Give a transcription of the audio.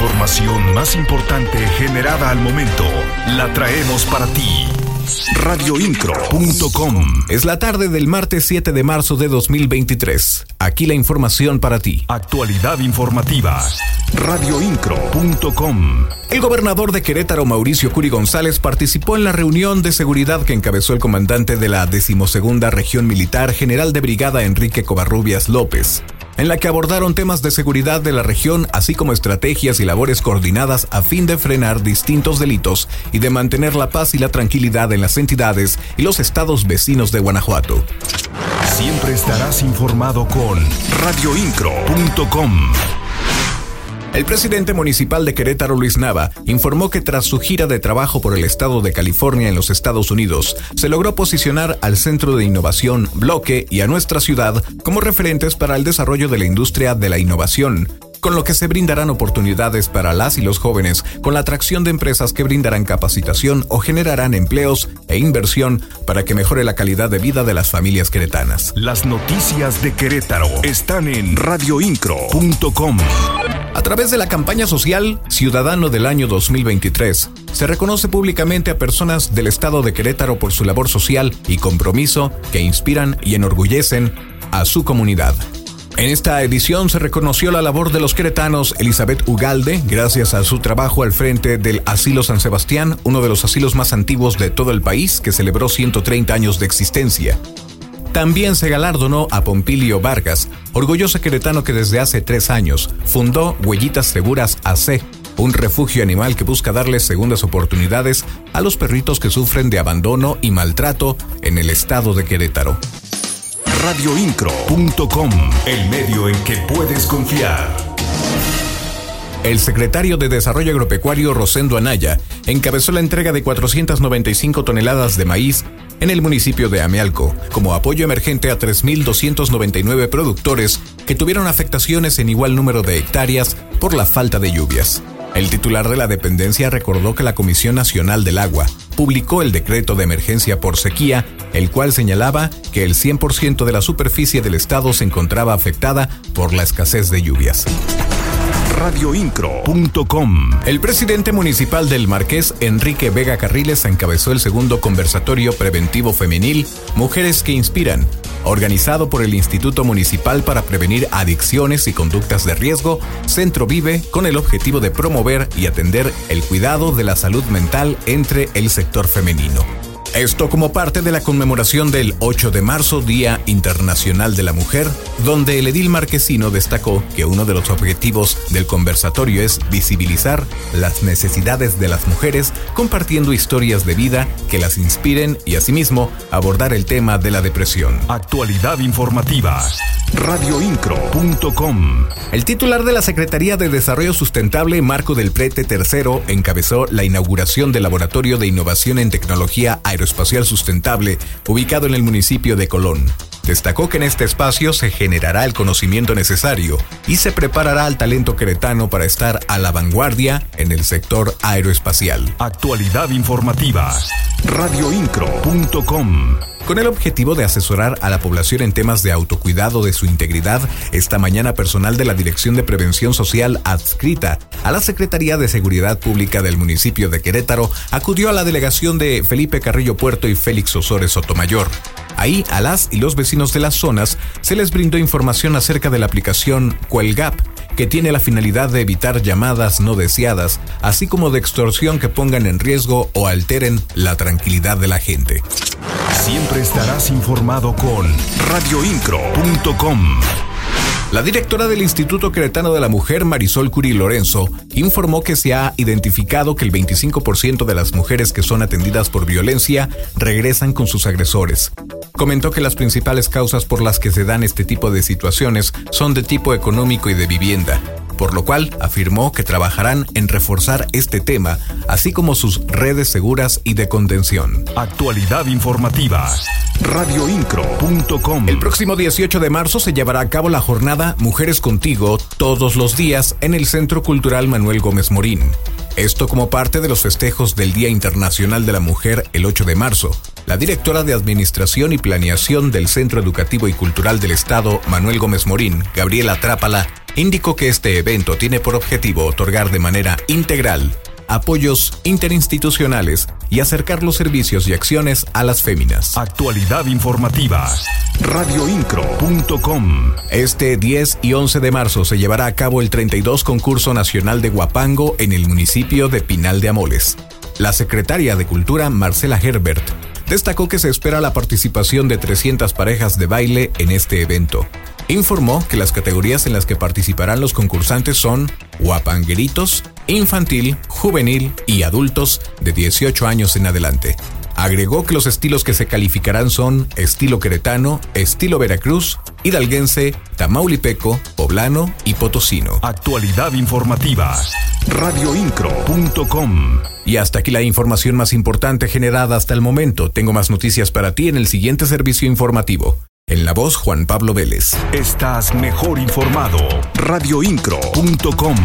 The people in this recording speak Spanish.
información más importante generada al momento la traemos para ti. Radioincro.com Es la tarde del martes 7 de marzo de 2023. Aquí la información para ti. Actualidad informativa. Radioincro.com El gobernador de Querétaro, Mauricio Curi González, participó en la reunión de seguridad que encabezó el comandante de la decimosegunda región militar, general de brigada Enrique Covarrubias López en la que abordaron temas de seguridad de la región, así como estrategias y labores coordinadas a fin de frenar distintos delitos y de mantener la paz y la tranquilidad en las entidades y los estados vecinos de Guanajuato. Siempre estarás informado con radioincro.com. El presidente municipal de Querétaro, Luis Nava, informó que tras su gira de trabajo por el estado de California en los Estados Unidos, se logró posicionar al Centro de Innovación Bloque y a nuestra ciudad como referentes para el desarrollo de la industria de la innovación, con lo que se brindarán oportunidades para las y los jóvenes con la atracción de empresas que brindarán capacitación o generarán empleos e inversión para que mejore la calidad de vida de las familias queretanas. Las noticias de Querétaro están en radioincro.com. A través de la campaña social Ciudadano del año 2023, se reconoce públicamente a personas del estado de Querétaro por su labor social y compromiso que inspiran y enorgullecen a su comunidad. En esta edición se reconoció la labor de los queretanos Elizabeth Ugalde, gracias a su trabajo al frente del Asilo San Sebastián, uno de los asilos más antiguos de todo el país, que celebró 130 años de existencia. También se galardonó a Pompilio Vargas, orgulloso queretano que desde hace tres años fundó Huellitas Seguras AC, un refugio animal que busca darles segundas oportunidades a los perritos que sufren de abandono y maltrato en el estado de Querétaro radioincro.com, el medio en que puedes confiar. El secretario de Desarrollo Agropecuario Rosendo Anaya encabezó la entrega de 495 toneladas de maíz en el municipio de Amealco, como apoyo emergente a 3.299 productores que tuvieron afectaciones en igual número de hectáreas por la falta de lluvias. El titular de la dependencia recordó que la Comisión Nacional del Agua publicó el decreto de emergencia por sequía, el cual señalaba que el 100% de la superficie del estado se encontraba afectada por la escasez de lluvias radioincro.com. El presidente municipal del Marqués, Enrique Vega Carriles, encabezó el segundo conversatorio preventivo femenil Mujeres que Inspiran, organizado por el Instituto Municipal para Prevenir Adicciones y Conductas de Riesgo, Centro Vive, con el objetivo de promover y atender el cuidado de la salud mental entre el sector femenino. Esto como parte de la conmemoración del 8 de marzo, Día Internacional de la Mujer, donde el edil marquesino destacó que uno de los objetivos del conversatorio es visibilizar las necesidades de las mujeres, compartiendo historias de vida que las inspiren y asimismo abordar el tema de la depresión. Actualidad informativa. Radioincro.com. El titular de la Secretaría de Desarrollo Sustentable, Marco del Prete III, encabezó la inauguración del Laboratorio de Innovación en Tecnología Aeroespacial Sustentable, ubicado en el municipio de Colón. Destacó que en este espacio se generará el conocimiento necesario y se preparará al talento queretano para estar a la vanguardia en el sector aeroespacial. Actualidad informativa. Radioincro.com con el objetivo de asesorar a la población en temas de autocuidado de su integridad, esta mañana personal de la Dirección de Prevención Social adscrita a la Secretaría de Seguridad Pública del municipio de Querétaro acudió a la delegación de Felipe Carrillo Puerto y Félix Osores Sotomayor. Ahí a las y los vecinos de las zonas se les brindó información acerca de la aplicación Cuelgap, que tiene la finalidad de evitar llamadas no deseadas, así como de extorsión que pongan en riesgo o alteren la tranquilidad de la gente. Siempre estarás informado con radioincro.com. La directora del Instituto Queretano de la Mujer, Marisol Curi Lorenzo, informó que se ha identificado que el 25% de las mujeres que son atendidas por violencia regresan con sus agresores. Comentó que las principales causas por las que se dan este tipo de situaciones son de tipo económico y de vivienda, por lo cual afirmó que trabajarán en reforzar este tema, así como sus redes seguras y de contención. Actualidad informativa. Radioincro.com. El próximo 18 de marzo se llevará a cabo la jornada Mujeres Contigo todos los días en el Centro Cultural Manuel Gómez Morín. Esto como parte de los festejos del Día Internacional de la Mujer el 8 de marzo. La directora de Administración y Planeación del Centro Educativo y Cultural del Estado, Manuel Gómez Morín, Gabriela Trápala, indicó que este evento tiene por objetivo otorgar de manera integral apoyos interinstitucionales y acercar los servicios y acciones a las féminas. Actualidad informativa. Radioincro.com. Este 10 y 11 de marzo se llevará a cabo el 32 Concurso Nacional de Guapango en el municipio de Pinal de Amoles. La secretaria de Cultura, Marcela Herbert, destacó que se espera la participación de 300 parejas de baile en este evento. Informó que las categorías en las que participarán los concursantes son guapangueritos, infantil, juvenil y adultos de 18 años en adelante. Agregó que los estilos que se calificarán son estilo queretano, estilo Veracruz, hidalguense, tamaulipeco, poblano y potosino. Actualidad informativa. Radioincro.com. Y hasta aquí la información más importante generada hasta el momento. Tengo más noticias para ti en el siguiente servicio informativo. En la voz Juan Pablo Vélez. Estás mejor informado. Radioincro.com.